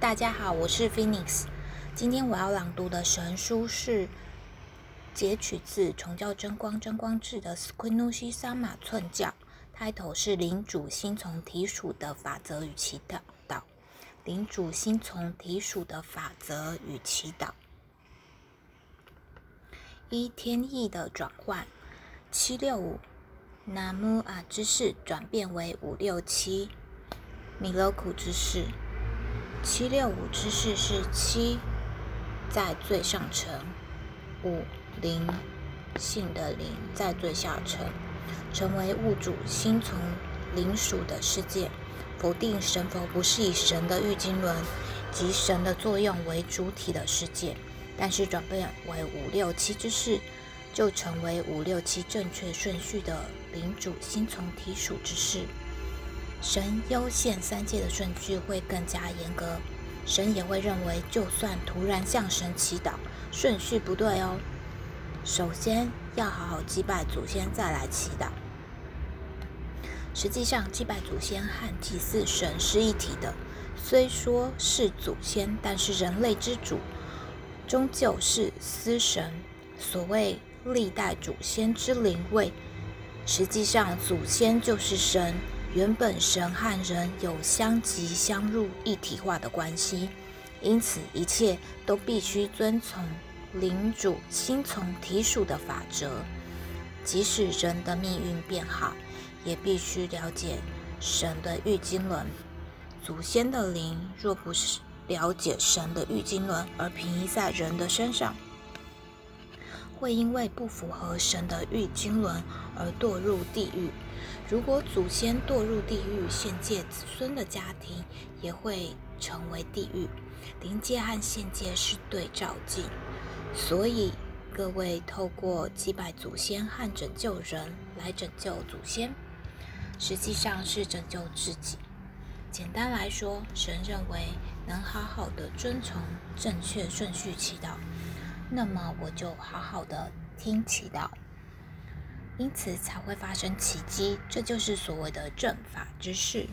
大家好，我是 Phoenix。今天我要朗读的神书是截取自《崇教真光真光志》的 Squinushi Sama 寸教开头是领主心从体属的法则与祈祷。领主心从体属的法则与祈祷。一天意的转换，七六五。南无阿之势转变为五六七，米罗苦之势。七六五之势是七在最上层，五灵性的灵在最下层，成为物主心从灵属的世界。否定神佛不是以神的玉经轮及神的作用为主体的世界，但是转变为五六七之势。就成为五六七正确顺序的领主心从体属之事。神优先三界的顺序会更加严格，神也会认为，就算突然向神祈祷，顺序不对哦。首先要好好祭拜祖先，再来祈祷。实际上，祭拜祖先和祭祀神是一体的，虽说是祖先，但是人类之主终究是司神。所谓。历代祖先之灵位，实际上祖先就是神。原本神和人有相即相入一体化的关系，因此一切都必须遵从灵主心从体属的法则。即使人的命运变好，也必须了解神的玉经轮。祖先的灵若不是了解神的玉经轮，而平移在人的身上。会因为不符合神的玉经轮而堕入地狱。如果祖先堕入地狱，现界子孙的家庭也会成为地狱。灵界和现界是对照镜，所以各位透过祭拜祖先和拯救人来拯救祖先，实际上是拯救自己。简单来说，神认为能好好的遵从正确顺序祈祷。那么我就好好的听祈祷，因此才会发生奇迹。这就是所谓的正法之事。